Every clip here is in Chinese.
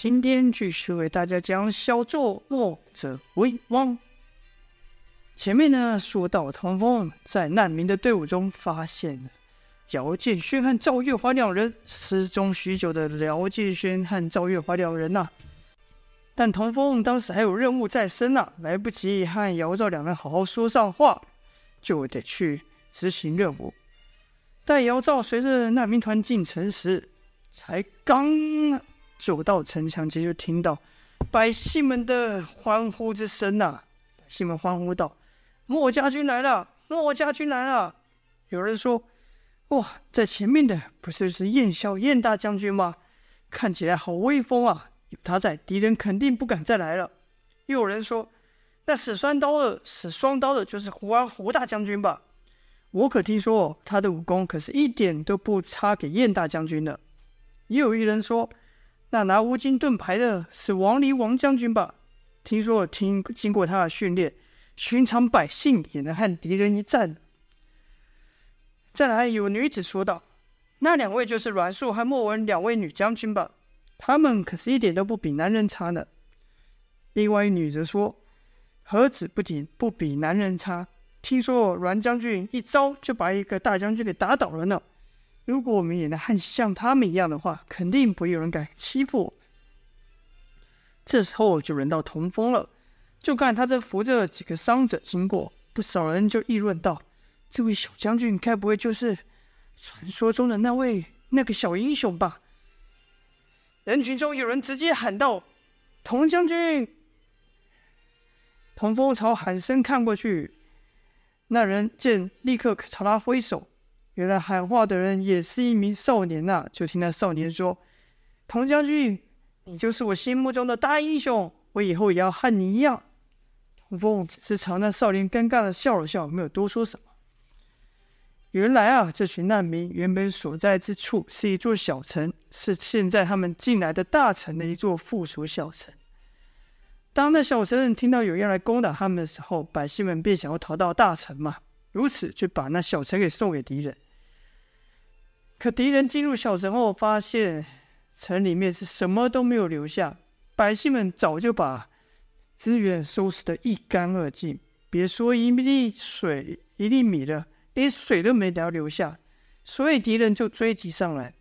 今天继续为大家讲小作墨者为王。前面呢说到，唐风在难民的队伍中发现了姚建勋和赵月华两人失踪许久的姚建勋和赵月华两人呐、但童风当时还有任务在身呐、来不及和姚赵两人好好说上话，就得去执行任务。待姚赵随着难民团进城时，才刚走到城墙前，就听到百姓们的欢呼之声呐、百姓们欢呼道：“墨家军来了！墨家军来了！”有人说：“哇，在前面的不是是燕萧燕大将军吗？看起来好威风啊！有他在，敌人肯定不敢再来了。”又有人说：“那使双刀的，使双刀的，就是胡安胡大将军吧？我可听说他的武功可是一点都不差给燕大将军的。”也有一人说。那拿乌金盾牌的是王离王将军吧？听说听经过他的训练，寻常百姓也能和敌人一战。再来有女子说道：“那两位就是阮硕和莫文两位女将军吧？他们可是一点都不比男人差呢。”另外一女子说：“何止不顶不比男人差？听说阮将军一招就把一个大将军给打倒了呢。”如果我们也能和像他们一样的话，肯定不会有人敢欺负我。这时候就轮到童风了，就看他正扶着几个伤者经过，不少人就议论道：“这位小将军该不会就是传说中的那位那个小英雄吧？”人群中有人直接喊道：“童将军！”童风朝喊声看过去，那人见立刻朝他挥手。原来喊话的人也是一名少年呐、就听那少年说：“童将军，你就是我心目中的大英雄，我以后也要和你一样。”童风只是朝那少年尴尬的笑了笑，没有多说什么。原来啊，这群难民原本所在之处是一座小城，是现在他们进来的大城的一座附属小城。当那小城人听到有人来攻打他们的时候，百姓们便想要逃到大城嘛，如此就把那小城给送给敌人。可敌人进入小城后，发现城里面是什么都没有留下，百姓们早就把资源收拾得一干二净，别说一粒水、一粒米了，连水都没得留下。所以敌人就追击上来。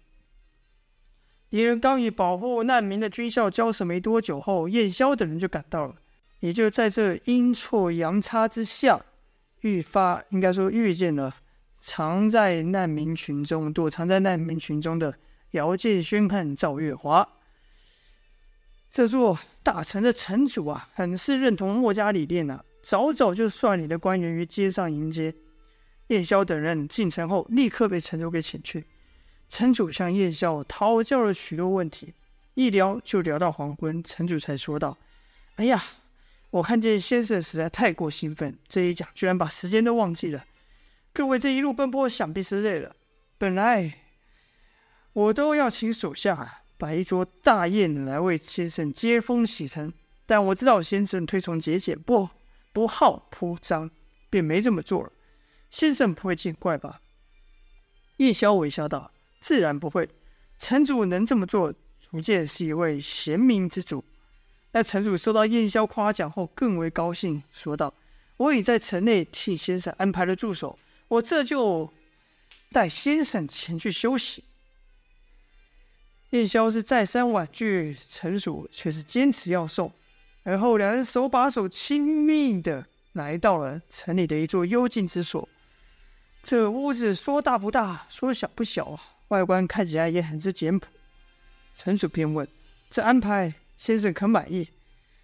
敌人刚与保护难民的军校交手没多久后，燕萧等人就赶到了，也就在这阴错阳差之下，愈发应该说遇见了。藏在难民群中，躲藏在难民群中的姚建勋和赵月华。这座大城的城主啊，很是认同墨家理念啊，早早就率领的官员于街上迎接。叶萧等人进城后，立刻被城主给请去。城主向叶萧讨教了许多问题，一聊就聊到黄昏。城主才说道：“哎呀，我看见先生实在太过兴奋，这一讲居然把时间都忘记了。”各位这一路奔波，想必是累了。本来我都要请手下摆一桌大宴来为先生接风洗尘，但我知道先生推崇节俭，不不好铺张，便没这么做了。先生不会见怪吧？叶萧微笑道：“自然不会。城主能这么做，足见是一位贤明之主。”那城主受到燕萧夸奖后，更为高兴，说道：“我已在城内替先生安排了助手。”我这就带先生前去休息。叶萧是再三婉拒，城主却是坚持要送。而后两人手把手，亲密的来到了城里的一座幽静之所。这屋子说大不大，说小不小啊，外观看起来也很是简朴。城主便问：“这安排，先生可满意？”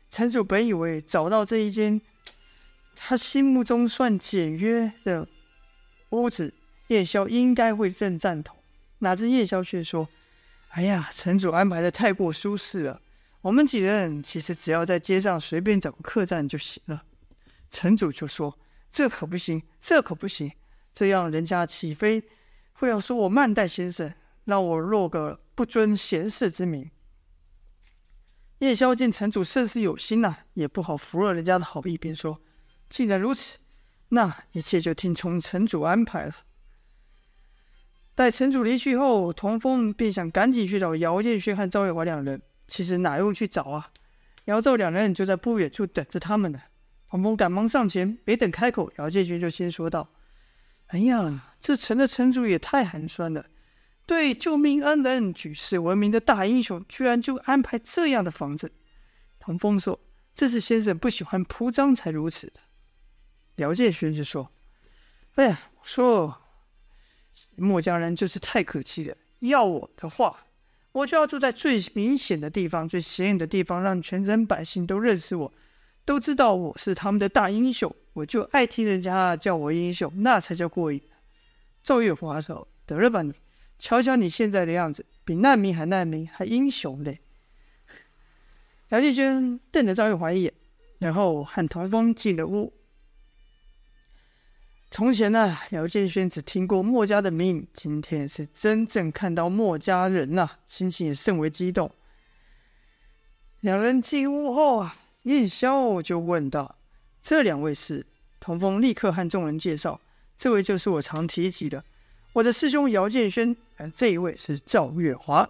城主本以为找到这一间，他心目中算简约的。屋子，叶萧应该会认赞同，哪知叶萧却说：“哎呀，城主安排的太过舒适了，我们几人其实只要在街上随便找个客栈就行了。”城主就说：“这可不行，这可不行，这样人家岂非会要说我慢待先生，让我落个不尊贤士之名？”叶萧见城主甚是有心呐、也不好拂了人家的好意，便说：“既然如此。”那一切就听从城主安排了。待城主离去后，童风便想赶紧去找姚建勋和赵月华两人。其实哪用去找啊？姚赵两人就在不远处等着他们呢。童风赶忙上前，没等开口，姚建勋就先说道：“哎呀，这城的城主也太寒酸了，对救命恩人、举世闻名的大英雄，居然就安排这样的房子。”童风说：“这是先生不喜欢铺张才如此的。”姚建勋就说：“哎呀，说墨家人就是太可气了。要我的话，我就要住在最明显的地方、最显眼的地方，让全城百姓都认识我，都知道我是他们的大英雄。我就爱听人家叫我英雄，那才叫过瘾。”赵月华说：“得了吧你，瞧瞧你现在的样子，比难民还难民，还英雄嘞。”姚建勋瞪了赵月华一眼，然后和唐风进了屋。从前呢，姚建轩只听过墨家的名，今天是真正看到墨家人了，心情也甚为激动。两人进屋后啊，燕霄就问道：“这两位是？”童风立刻和众人介绍：“这位就是我常提及的我的师兄姚建轩，而这一位是赵月华。”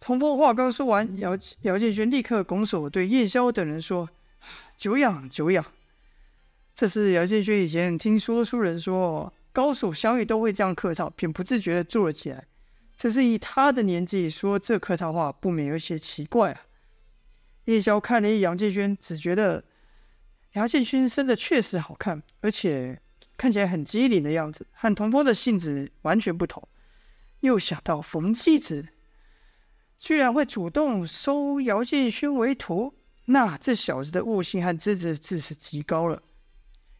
童风话刚说完，姚姚建轩立刻拱手对燕霄等人说：“久仰久仰。”这是姚建勋以前听说书人说，高手相遇都会这样客套，便不自觉地坐了起来。只是以他的年纪说这客套话，不免有些奇怪啊。叶萧看了一眼姚建勋，只觉得姚建勋生得确实好看，而且看起来很机灵的样子，和童风的性子完全不同。又想到冯继子居然会主动收姚建勋为徒，那这小子的悟性和资质自是极高了。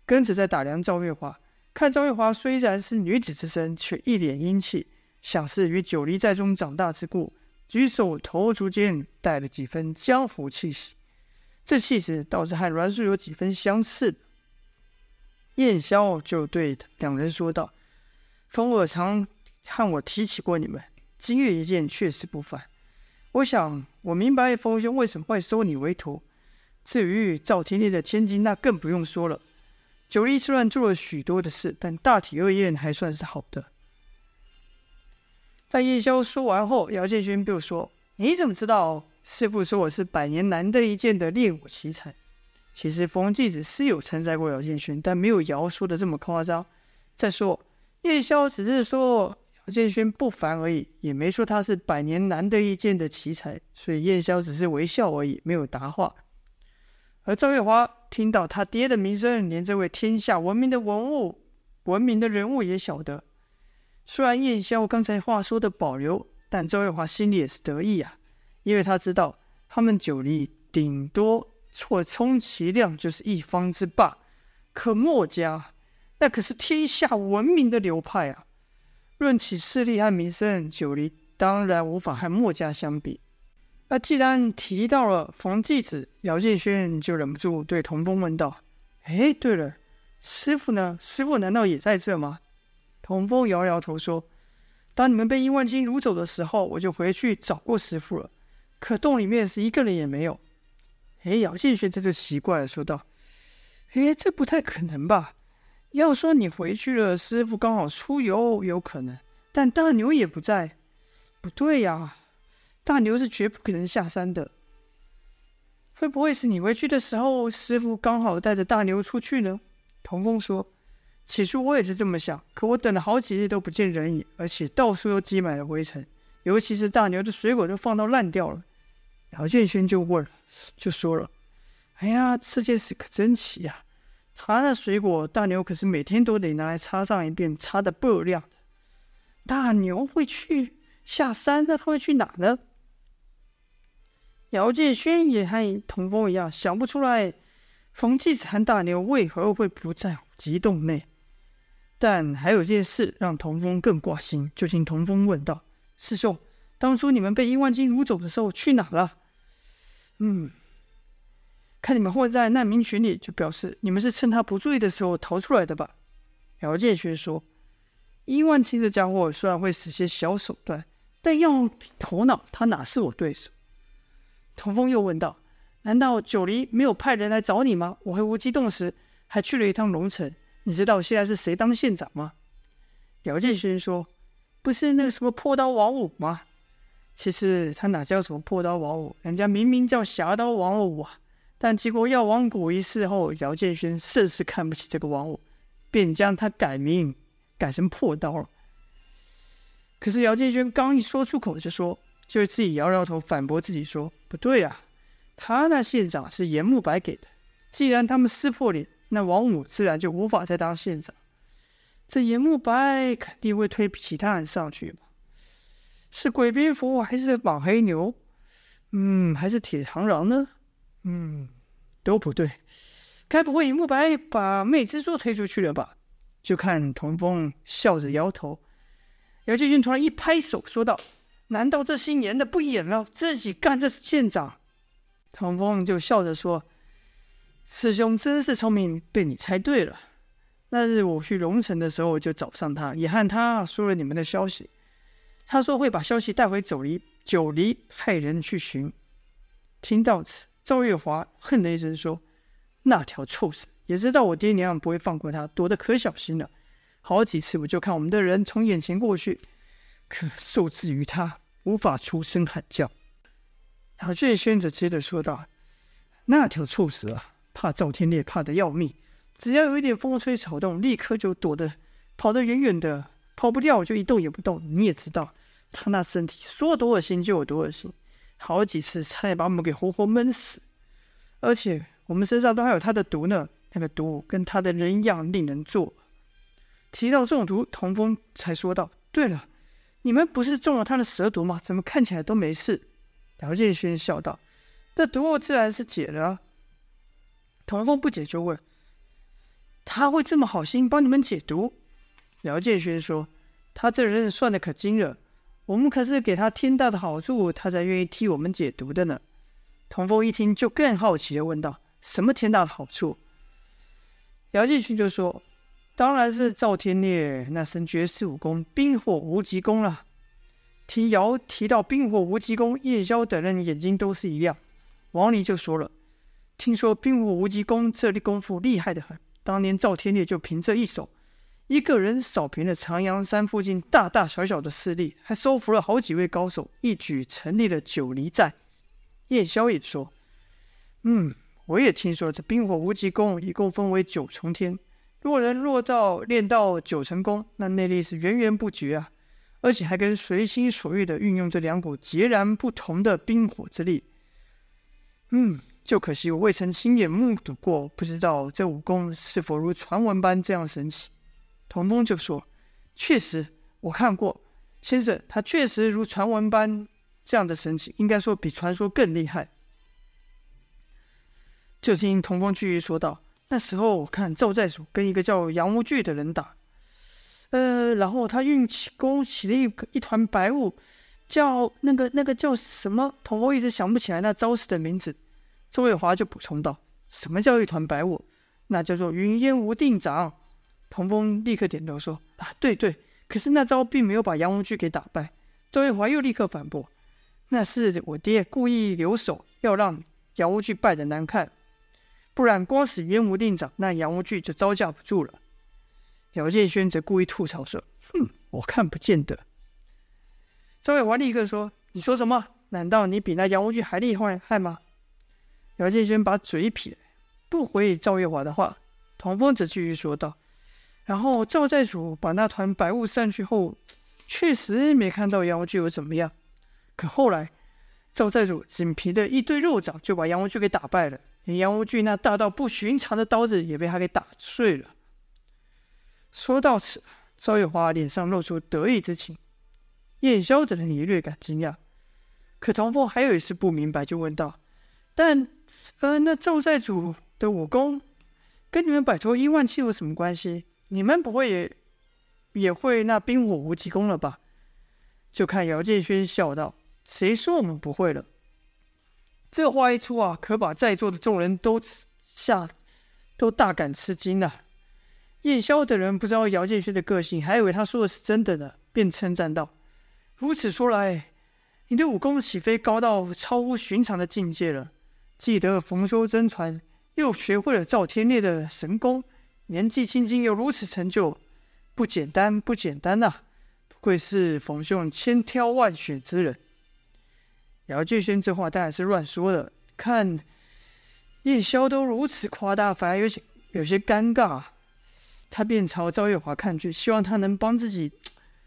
跟着在打量赵月华，看赵月华虽然是女子之身，却一脸英气，想是与九黎寨中长大之故，举手投足间带了几分江湖气息。这气质倒是和阮树有几分相似。燕霄就对两人说道：“风儿常和我提起过你们，今日一见确实不凡。我想我明白风兄为什么会收你为徒。至于赵天烈的千金，那更不用说了。”九黎虽然做了许多的事，但大体而言还算是好的。在叶萧说完后，姚建勋就说：“你怎么知道？师傅说我是百年难得一见的练武奇才。其实冯继子是有称赞过姚建勋，但没有姚说的这么夸张。再说，叶萧只是说姚建勋不凡而已，也没说他是百年难得一见的奇才。所以叶萧只是微笑而已，没有答话。”而赵月华听到他爹的名声，连这位天下闻名的文物、闻名的人物也晓得。虽然燕霄刚才话说的保留，但周月华心里也是得意啊，因为他知道他们九黎顶多错充其量就是一方之霸，可墨家那可是天下闻名的流派啊。论起势力和名声，九黎当然无法和墨家相比。那既然提到了冯继子，姚建轩就忍不住对童风问道：“哎，对了，师傅呢？师傅难道也在这吗？”童风摇摇头说：“当你们被殷万金掳走的时候，我就回去找过师傅了，可洞里面是一个人也没有。”哎，姚建轩这就奇怪了，说道：“哎，这不太可能吧？要说你回去了，师傅刚好出游，有可能，但大牛也不在，不对呀。”大牛是绝不可能下山的，会不会是你回去的时候，师傅刚好带着大牛出去呢？童风说：“起初我也是这么想，可我等了好几日都不见人影，而且到处都积满了灰尘，尤其是大牛的水果都放到烂掉了。”姚建勋就问，就说了：“哎呀，这件事可真奇呀！他那水果，大牛可是每天都得拿来擦上一遍，擦得倍儿亮的。大牛会去下山，那他会去哪呢？”姚建勋也和童风一样，想不出来冯继子和大牛为何会不在虎棘洞内。但还有件事让童风更挂心，就听童风问道：“师兄，当初你们被殷万金掳走的时候去哪了？”“嗯，看你们混在难民群里，就表示你们是趁他不注意的时候逃出来的吧？”姚建勋说：“殷万金这家伙虽然会使些小手段，但要头脑，他哪是我对手？”童风又问道：“难道九黎没有派人来找你吗？我回无极洞时还去了一趟龙城，你知道现在是谁当县长吗？”姚建勋说：“不是那个什么破刀王五吗？其实他哪叫什么破刀王五，人家明明叫侠刀王五啊！但经过药王谷一事后，姚建勋甚是看不起这个王五，便将他改名改成破刀了。可是姚建勋刚一说出口就说，就自己摇摇头反驳自己说：“不对啊，他那县长是严慕白给的，既然他们撕破脸，那王五自然就无法再当县长。”这严慕白肯定会推其他人上去吧？是鬼蝙蝠还是莽黑牛？嗯，还是铁螳螂呢？嗯，都不对。该不会严慕白把魅之作推出去了吧？就看童风笑着摇头。姚建军突然一拍手说道：“难道这姓严的不演了，自己干这县长？”唐风就笑着说：“师兄真是聪明，被你猜对了。”那日我去龙城的时候，就找上他，也和他说了你们的消息。他说会把消息带回九黎，九黎派人去寻。听到此，赵月华恨了一声说：“那条臭死，也知道我爹娘不会放过他，躲得可小心了。好几次我就看我们的人从眼前过去，可受制于他，无法出声喊叫。”然后这宣子接着说道：“那条臭死啊，怕赵天烈，怕得要命。”只要有一点风吹草动，立刻就躲得跑得远远的，跑不掉我就一动也不动。你也知道，他那身体说多恶心就有多恶心，好几次差点把我们给活活闷死。而且我们身上都还有他的毒呢，那个毒跟他的人一样令人作。提到中毒，童风才说道：“对了，你们不是中了他的蛇毒吗？怎么看起来都没事？”姚建勋笑道：“这毒自然是解了。”童风不解就问。他会这么好心帮你们解毒？姚建勋说：“他这人算得可精了，我们可是给他天大的好处，他才愿意替我们解毒的呢。”童风一听就更好奇地问道：“什么天大的好处？”姚建勋就说：“当然是赵天烈那身绝世武功冰火无极功了。”听姚提到冰火无极功，叶萧等人眼睛都是一亮。王离就说了：“听说冰火无极功这里功夫厉害的很。”当年赵天烈就凭这一手，一个人扫平了长阳山附近大大小小的势力，还收服了好几位高手，一举成立了九黎寨。叶萧也说：“嗯，我也听说这冰火无极功一共分为九重天，若人落到练到九成功，那内力是源源不绝啊，而且还跟随心所欲的运用这两股截然不同的冰火之力。”嗯。就可惜我未曾亲眼目睹过，不知道这武功是否如传闻般这样神奇。童风就说：“确实，我看过，先生，他确实如传闻般这样的神奇，应该说比传说更厉害。”就听童风继续说道：“那时候我看赵寨主跟一个叫杨无惧的人打，呃，然后他运起功起了一一团白雾，叫那个那个叫什么？童风一直想不起来那招式的名字。”周卫华就补充道：“什么叫一团白雾？那叫做云烟无定掌。”童风立刻点头说：“啊，对对。可是那招并没有把杨无惧给打败。”周卫华又立刻反驳：“那是我爹故意留手，要让杨无惧败得难看。不然光使烟无定长，那杨无惧就招架不住了。”姚建轩则故意吐槽说：“哼，我看不见得。”周卫华立刻说：“你说什么？难道你比那杨无惧还厉害害吗？”姚建轩把嘴撇，不回赵月华的话。童风则继续说道：“然后赵寨主把那团白雾散去后，确实没看到杨无惧有怎么样。可后来，赵寨主仅凭着一堆肉掌就把杨无惧给打败了，连杨无惧那大到不寻常的刀子也被他给打碎了。”说到此，赵月华脸上露出得意之情，燕霄等人也略感惊讶。可童风还有一丝不明白，就问道：“但……”呃，那赵寨主的武功跟你们摆脱阴万气有什么关系？你们不会也也会那冰火无极功了吧？就看姚建轩笑道：“谁说我们不会了？”这话一出啊，可把在座的众人都吓，都大感吃惊了。燕霄的人不知道姚建勋的个性，还以为他说的是真的呢，便称赞道：“如此说来，你的武功岂非高到超乎寻常的境界了？”记得冯修真传，又学会了赵天烈的神功，年纪轻轻又如此成就，不简单，不简单呐、不愧是冯兄千挑万选之人。姚建轩这话当然是乱说的。看叶萧都如此夸大，反而有些有些尴尬。他便朝赵月华看去，希望他能帮自己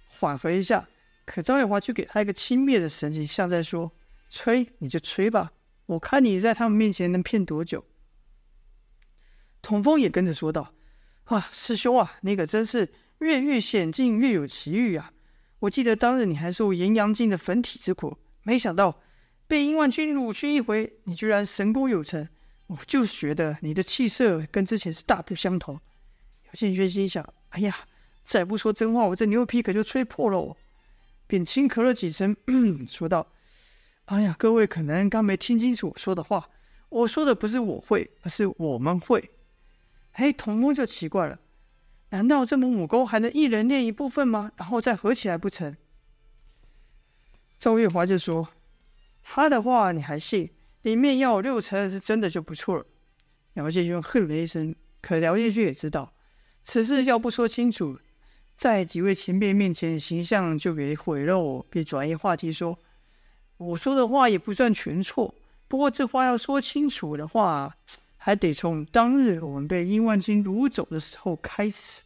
缓和一下。可赵月华却给他一个轻蔑的神情，像在说：“吹你就吹吧，我看你在他们面前能骗多久。”童风也跟着说道：“啊，师兄啊，你可真是越遇险境越有奇遇啊！我记得当日你还受炎阳镜的焚体之苦，没想到被殷万军掳去一回，你居然神功有成。我就是觉得你的气色跟之前是大不相同。”姚建轩心想：“哎呀，再不说真话，我这牛皮可就吹破了。”便轻咳了几声，说道：“哎呀，各位可能刚没听清楚我说的话。我说的不是我会，而是我们会。”嘿，童风就奇怪了，难道这门武功还能一人练一部分吗？然后再合起来不成？赵月华就说：“他的话你还信？里面要有六成是真的就不错了。”姚建勋哼了一声，可姚建勋也知道，此事要不说清楚，在几位前辈面前形象就给毁了。我便转移话题说：“我说的话也不算全错，不过这话要说清楚的话。”还得从当日我们被殷万金掳走的时候开始。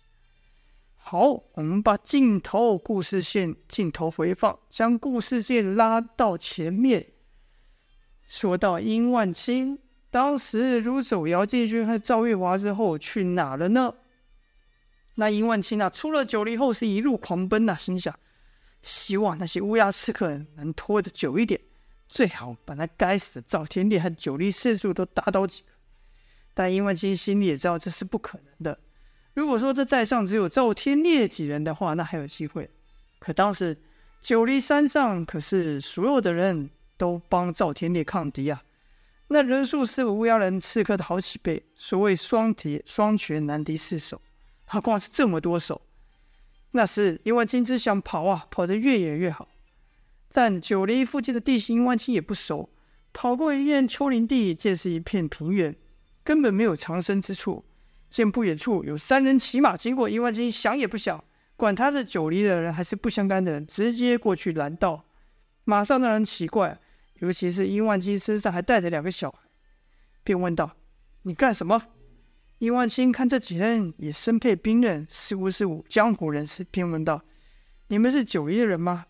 好，我们把镜头故事线镜头回放，将故事线拉到前面。说到殷万清，当时掳走姚建军和赵月华之后去哪了呢？那殷万清啊，出了九黎后是一路狂奔呐、啊，心想希望那些乌鸦刺客能拖得久一点，最好把那该死的赵天烈和九黎四柱都打倒几个。但殷万清心里也知道这是不可能的。如果说这寨上只有赵天烈几人的话，那还有机会。可当时九黎山上可是所有的人都帮赵天烈抗敌啊，那人数是乌鸦人刺客的好几倍。所谓双铁双拳难敌四手，何况是这么多手。那是因为金枝想跑啊，跑得越远越好。但九黎附近的地形万金也不熟，跑过一片丘陵地，见是一片平原。根本没有藏身之处，见不远处有三人骑马经过，殷万金想也不想，管他是九黎的人还是不相干的人，直接过去拦道。马上让人奇怪，尤其是殷万金身上还带着两个小孩，便问道：“你干什么？”殷万金看这几人也身佩兵刃，似乎是江湖人士，便问道：“你们是九黎的人吗？”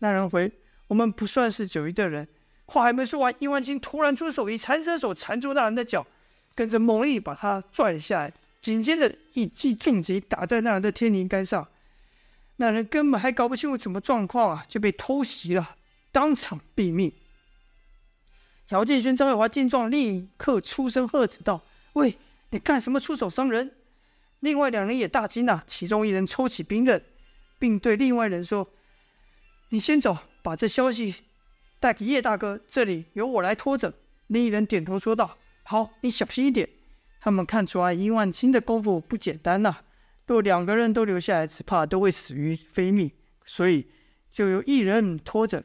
那人回：“我们不算是九黎的人。”话还没说完，殷万金突然出手，以缠身手缠住那人的脚。跟着猛力把他拽了下来，紧接着一记重击打在那人的天灵盖上，那人根本还搞不清楚什么状况啊，就被偷袭了，当场毙命。姚建勋、张伟华见状，立刻出声喝止道：“喂，你干什么出手伤人？”另外两人也大惊啊，其中一人抽起兵刃，并对另外人说：“你先走，把这消息带给叶大哥，这里由我来拖着。”另一人点头说道。好，你小心一点。他们看出来殷万青的功夫不简单呐、啊，若两个人都留下来，只怕都会死于非命。所以就由一人拖着，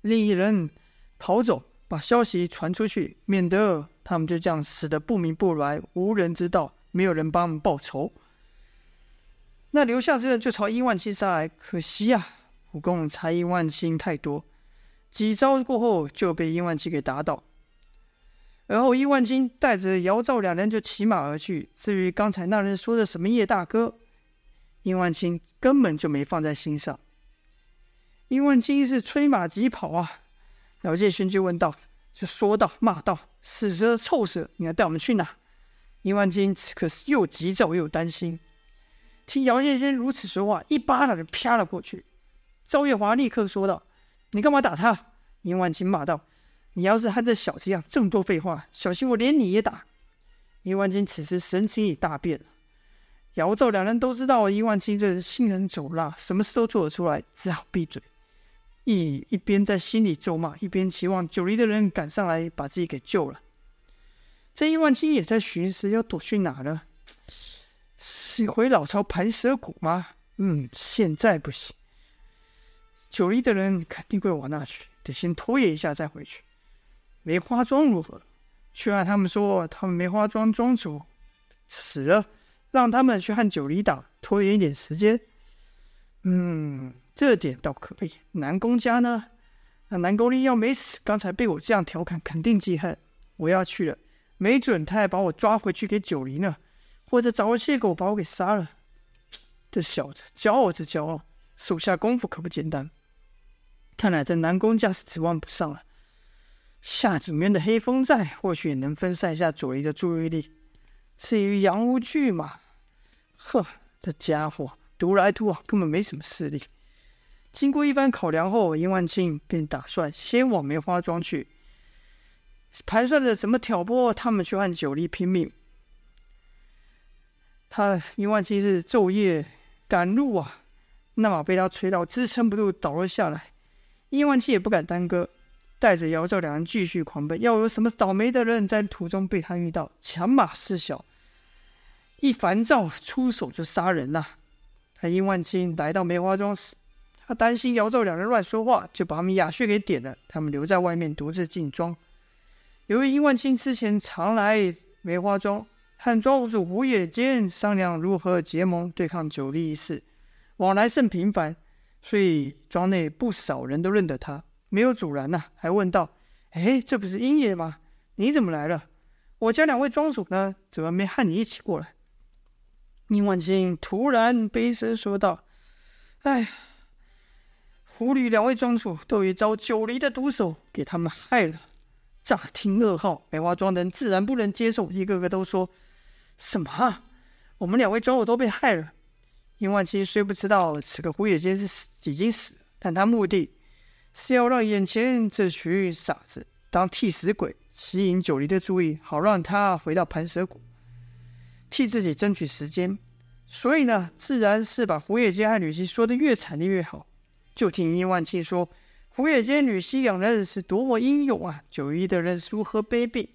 另一人跑走，把消息传出去，免得他们就这样死得不明不白，无人知道，没有人帮他们报仇。那留下之人就朝殷万金杀来，可惜呀、啊，武功差殷万青太多，几招过后就被殷万金给打倒。而后，殷万金带着姚兆两人就骑马而去。至于刚才那人说的什么叶大哥，殷万金根本就没放在心上。殷万金是催马疾跑啊！姚建勋就问道，就说道、骂道：“死蛇臭蛇，你要带我们去哪？”殷万金此刻是又急躁又担心。听姚建勋如此说话，一巴掌就啪了过去。赵月华立刻说道：“你干嘛打他？”殷万金骂道。你要是和这小子一样这么多废话，小心我连你也打！伊万金此时神情已大变了。姚赵两人都知道伊万金这人心狠手辣，什么事都做得出来，只好闭嘴。一一边在心里咒骂，一边期望九黎的人赶上来把自己给救了。这伊万金也在寻思要躲去哪呢？是回老巢盘蛇谷吗？嗯，现在不行。九黎的人肯定会往那去，得先拖延一下再回去。梅花桩如何？却按他们说，他们梅花桩，庄主死了，让他们去和九黎打，拖延一点时间。嗯，这点倒可以。南宫家呢？那南宫令要没死，刚才被我这样调侃，肯定记恨。我要去了，没准他还把我抓回去给九黎呢，或者找个借口把我给杀了。这小子骄傲着骄傲，手下功夫可不简单。看来这南宫家是指望不上了。夏景渊的黑风在，或许也能分散一下左离的注意力。至于杨无惧嘛，呵，这家伙独来独往，根本没什么势力。经过一番考量后，殷万庆便打算先往梅花庄去，盘算着怎么挑拨他们去和九黎拼命。他殷万庆是昼夜赶路啊，那马被他催到支撑不住，倒了下来。殷万庆也不敢耽搁，带着姚兆两人继续狂奔。要有什么倒霉的人在途中被他遇到，强马失小，一烦躁出手就杀人呐、啊。他殷万青来到梅花庄时。他担心姚昼两人乱说话，就把他们哑穴给点了。他们留在外面独自进庄。由于殷万青之前常来梅花庄，和庄主胡野间商量如何结盟对抗九黎一事，往来甚频繁，所以庄内不少人都认得他，没有阻拦呐、还问道：“哎，这不是英爷吗？你怎么来了？我家两位庄主呢？怎么没和你一起过来？”宁万青突然悲声说道：“哎。”胡吕两位庄主都已遭九黎的毒手给他们害了。乍听噩耗，梅花庄人自然不能接受，一个个都说：“什么？我们两位庄主都被害了？”宁万青虽不知道此刻胡野间是死已经死，但他目的是要让眼前这群傻子当替死鬼，吸引九黎的注意，好让他回到盘蛇谷，替自己争取时间。所以呢，自然是把胡野间和吕西说的越惨烈越好。就听殷万庆说，胡野间、吕西两人是多么英勇啊！九黎的人是如何卑鄙，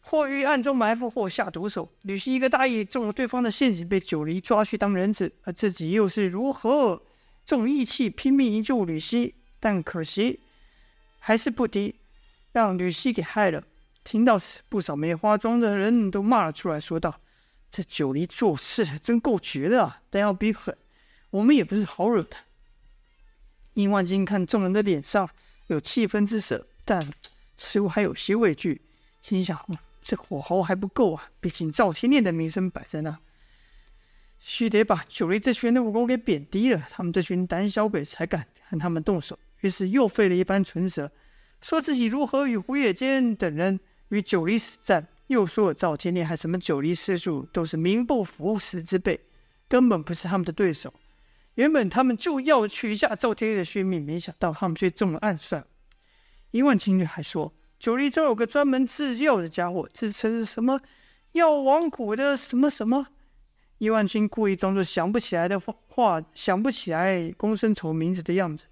或于暗中埋伏，或下毒手。吕西一个大意中了对方的陷阱，被九黎抓去当人质，而自己又是如何重义气，拼命营救吕西，但可惜还是不敌，让吕西给害了。听到此，不少梅花庄的人都骂了出来，说道：“这九黎做事真够绝的啊！但要比狠，我们也不是好惹的。”殷万金看众人的脸上有气愤之色，但似乎还有些畏惧，心想：这火候还不够啊！毕竟赵天烈的名声摆在那，须得把九黎这群人的武功给贬低了，他们这群胆小鬼才敢和他们动手。于是又费了一番唇舌，说自己如何与胡野间等人与九黎死战，又说赵天烈还什么九黎师叔都是名不符实之辈，根本不是他们的对手。原本他们就要取下赵天烈的性命，没想到他们却中了暗算。伊万青还说，九黎中有个专门制药的家伙，自称是什么药王谷的什么什么。伊万青故意装作想不起来的话，想不起来公孙仇名字的样子，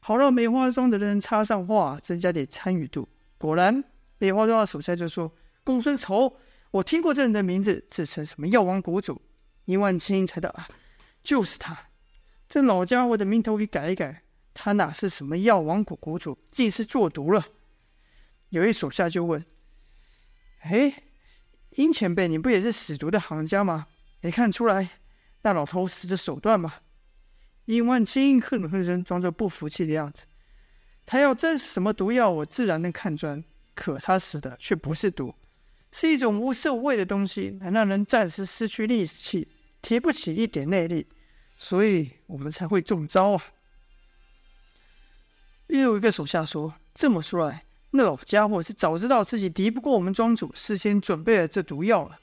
好让梅花庄的人插上话，增加点参与度。果然，梅花庄的手下就说：“公孙仇，我听过这人的名字，自称什么药王谷主。”殷万青猜到啊，就是他。这老家伙的名头给改一改，他哪是什么药王谷谷主，竟是做毒了。有一手下就问：“哎，殷前辈，你不也是使毒的行家吗？没看出来那老头死的手段吗？”殷万金哼了哼声，装作不服气的样子。他要真是什么毒药，我自然能看穿。可他死的却不是毒，是一种无色无味的东西，能让人暂时失去力气，提不起一点内力。所以我们才会中招啊！又有一个手下说：“这么说来，那老家伙是早知道自己敌不过我们庄主，事先准备了这毒药了。”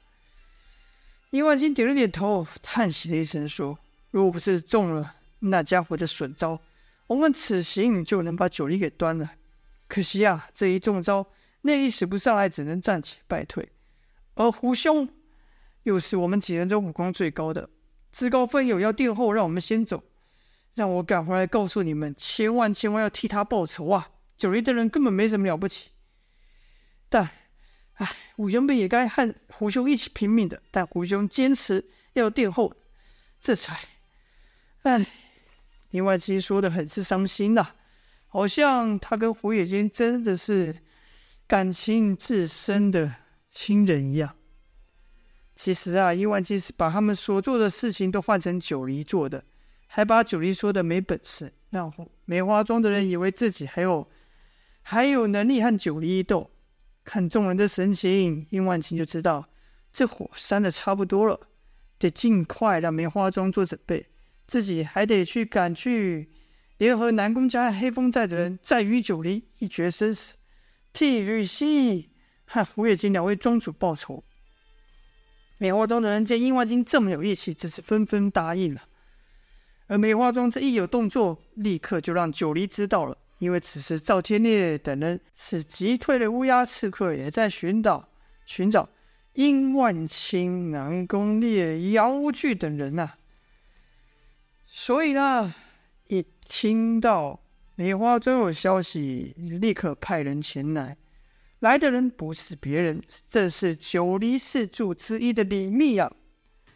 殷万金点了点头，叹息了一声，说：“若不是中了那家伙的损招，我们此行就能把九黎给端了。可惜啊，这一中招，内力使不上来，只能暂且败退。而胡兄又是我们几人中武功最高的。”自告奋勇要殿后，让我们先走，让我赶回来告诉你们，千万千万要替他报仇啊！九黎的人根本没什么了不起，但，唉，我原本也该和胡兄一起拼命的，但胡兄坚持要殿后，这才……唉，殷万青说的很是伤心呐、好像他跟胡野间真的是感情至深的亲人一样。其实啊，殷万青是把他们所做的事情都换成九黎做的，还把九黎说的没本事，让梅花庄的人以为自己还有还有能力和九黎一斗。看众人的神情，殷万清就知道这火扇的差不多了，得尽快让梅花庄做准备，自己还得去赶去联合南宫家黑风寨的人，再与九黎一决生死，替吕西和胡月金两位庄主报仇。梅花庄的人见殷万清这么有义气，只是纷纷答应了。而梅花庄这一有动作，立刻就让九黎知道了。因为此时赵天烈等人是击退了乌鸦刺客，也在寻找寻找殷万清、南宫烈、杨无惧等人呐、啊。所以呢，一听到梅花庄有消息，立刻派人前来。来的人不是别人，正是九黎四柱之一的李密啊。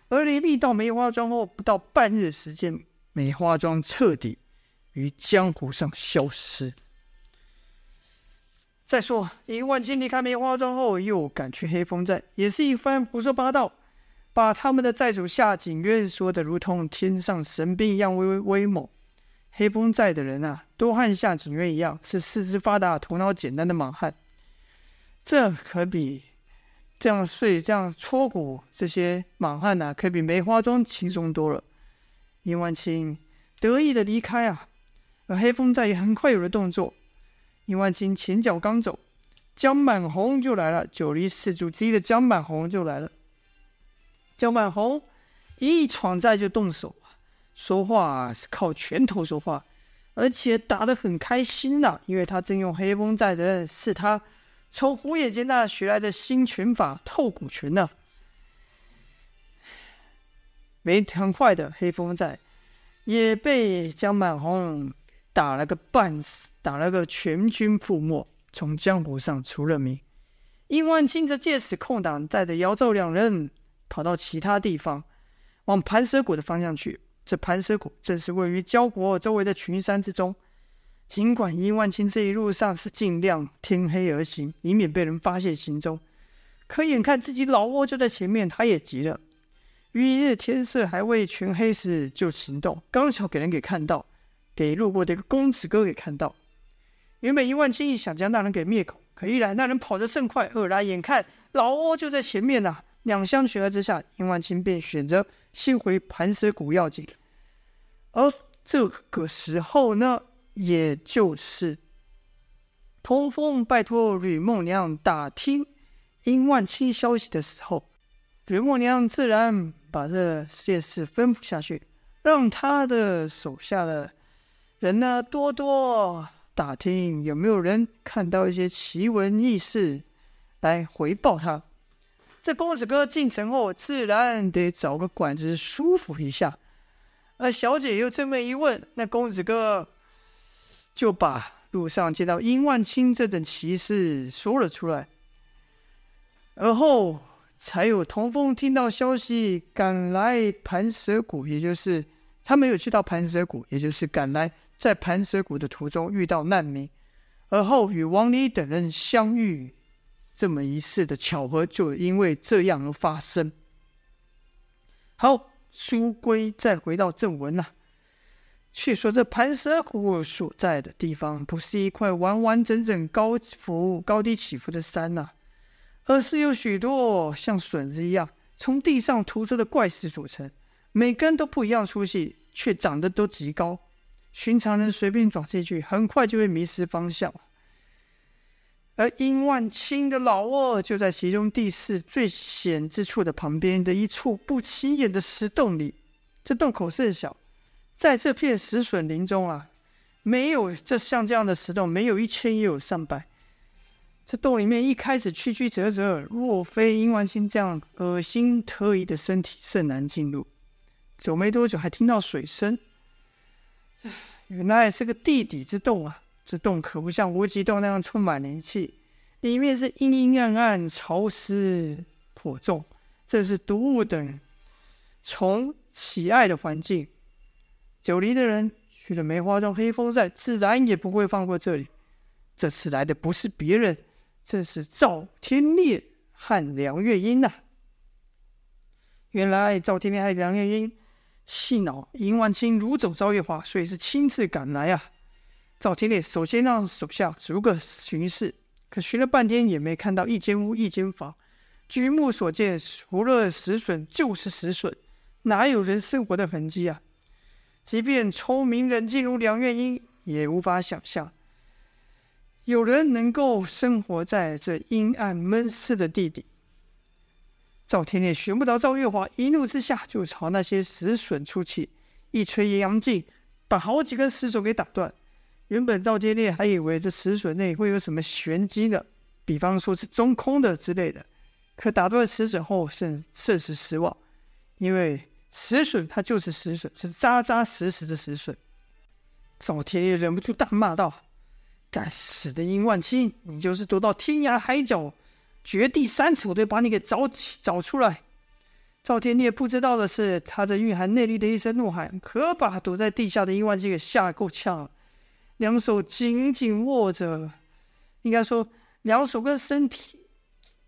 而李密到梅花庄后不到半日时间，梅花庄彻底于江湖上消失。再说，林万金离开梅花庄后，又赶去黑风寨，也是一番胡说八道，把他们的寨主夏景渊说的如同天上神兵一样威威威猛。黑风寨的人啊，都和夏景渊一样，是四肢发达、头脑简单的莽汉。这可比这样睡、这样戳骨这些莽汉呐，可比梅花桩轻松多了。殷万清得意的离开啊，而黑风寨也很快有了动作。殷万清前脚刚走，江满红就来了。九黎四柱之一的江满红就来了。江满红一闯寨就动手，说话是靠拳头说话，而且打得很开心呐、因为他正用黑风寨的人是他。从胡眼间那学来的新拳法透骨拳呢，没疼坏的黑风寨也被江满红打了个半死，打了个全军覆没，从江湖上出了名。殷万清则借此空档，带着姚赵两人跑到其他地方，往盘蛇谷的方向去。这盘蛇谷正是位于焦国周围的群山之中。尽管殷万清这一路上是尽量天黑而行，以免被人发现行踪，可眼看自己老窝就在前面，他也急了。于一日天色还未全黑时就行动，刚巧给人给看到，给路过的一个公子哥给看到。原本殷万清想将那人给灭口，可一来那人跑得甚快，二来眼看老窝就在前面呐、两相权衡之下，殷万清便选择先回盘蛇谷要紧。而这个时候呢？也就是通风拜托吕梦娘打听殷万清消息的时候，吕梦娘自然把这件事吩咐下去，让他的手下的人呢多多打听有没有人看到一些奇闻异事，来回报他。这公子哥进城后，自然得找个馆子舒服一下。而小姐又这么一问，那公子哥。就把路上见到殷万清这等奇事说了出来，而后才有童风听到消息赶来盘蛇谷，也就是他没有去到盘蛇谷，也就是赶来在盘蛇谷的途中遇到难民，而后与王离等人相遇，这么一事的巧合就因为这样而发生。好，书归再回到正文呐、啊。却说这盘蛇谷所在的地方，不是一块完完整整高伏高低起伏的山呐、啊，而是有许多像笋子一样从地上突出的怪石组成，每根都不一样粗细，却长得都极高。寻常人随便闯进去，很快就会迷失方向。而殷万清的老窝就在其中地势最险之处的旁边的一处不起眼的石洞里，这洞口甚小。在这片石笋林中啊，没有这像这样的石洞，没有一千也有上百。这洞里面一开始曲曲折折，若非殷万清这样恶心特异的身体，甚难进入。走没多久，还听到水声。原来是个地底之洞啊！这洞可不像无极洞那样充满灵气，里面是阴阴暗暗、潮湿颇重，这是毒物等虫喜爱的环境。九黎的人去了梅花庄黑风寨，自然也不会放过这里。这次来的不是别人，正是赵天烈和梁月英呐、啊。原来赵天烈和梁月英气恼银万青掳走赵月华，所以是亲自赶来啊。赵天烈首先让手下逐个巡视，可巡了半天也没看到一间屋、一间房。举目所见，除了石笋就是石笋，哪有人生活的痕迹啊？即便聪明冷静如梁月英，也无法想象有人能够生活在这阴暗闷湿的地底。赵天烈寻不到赵月华，一怒之下就朝那些石笋出气，一锤阴阳劲，把好几根石笋给打断。原本赵天烈还以为这石笋内会有什么玄机呢，比方说是中空的之类的。可打断石笋后，甚甚是失望，因为石笋它就是石笋，是扎扎实实的石笋。赵天烈忍不住大骂道：“该死的殷万青，你就是躲到天涯海角，绝地三尺，我都把你给找起找出来！”赵天烈不知道的是，他这蕴含内力的一声怒喊，可把躲在地下的殷万青给吓够呛了。两手紧紧握着，应该说，两手跟身体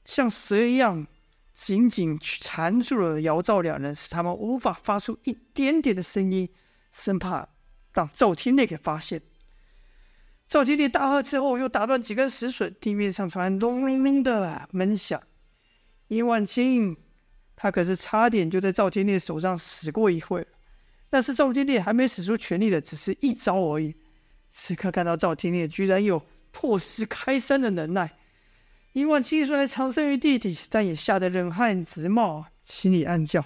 像蛇一样紧紧缠住了姚赵两人，使他们无法发出一点点的声音，生怕让赵天烈给发现。赵天烈大喝之后，又打断几根石笋，地面上传来隆隆隆的闷响。殷万青，他可是差点就在赵天烈手上死过一回，但是赵天烈还没使出全力的，只是一招而已。此刻看到赵天烈居然有破石开山的能耐，殷万青虽然藏身于地底，但也吓得冷汗直冒，心里暗叫：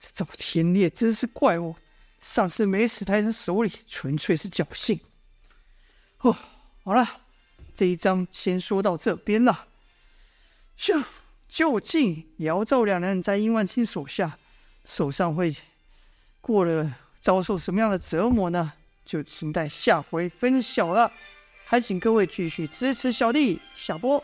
这赵天烈真是怪物，上次没死在他手里，纯粹是侥幸。哦，好了，这一章先说到这边了。咻，究竟姚赵两人在殷万青手下手上会过了遭受什么样的折磨呢？就请待下回分晓了，还请各位继续支持小弟下播。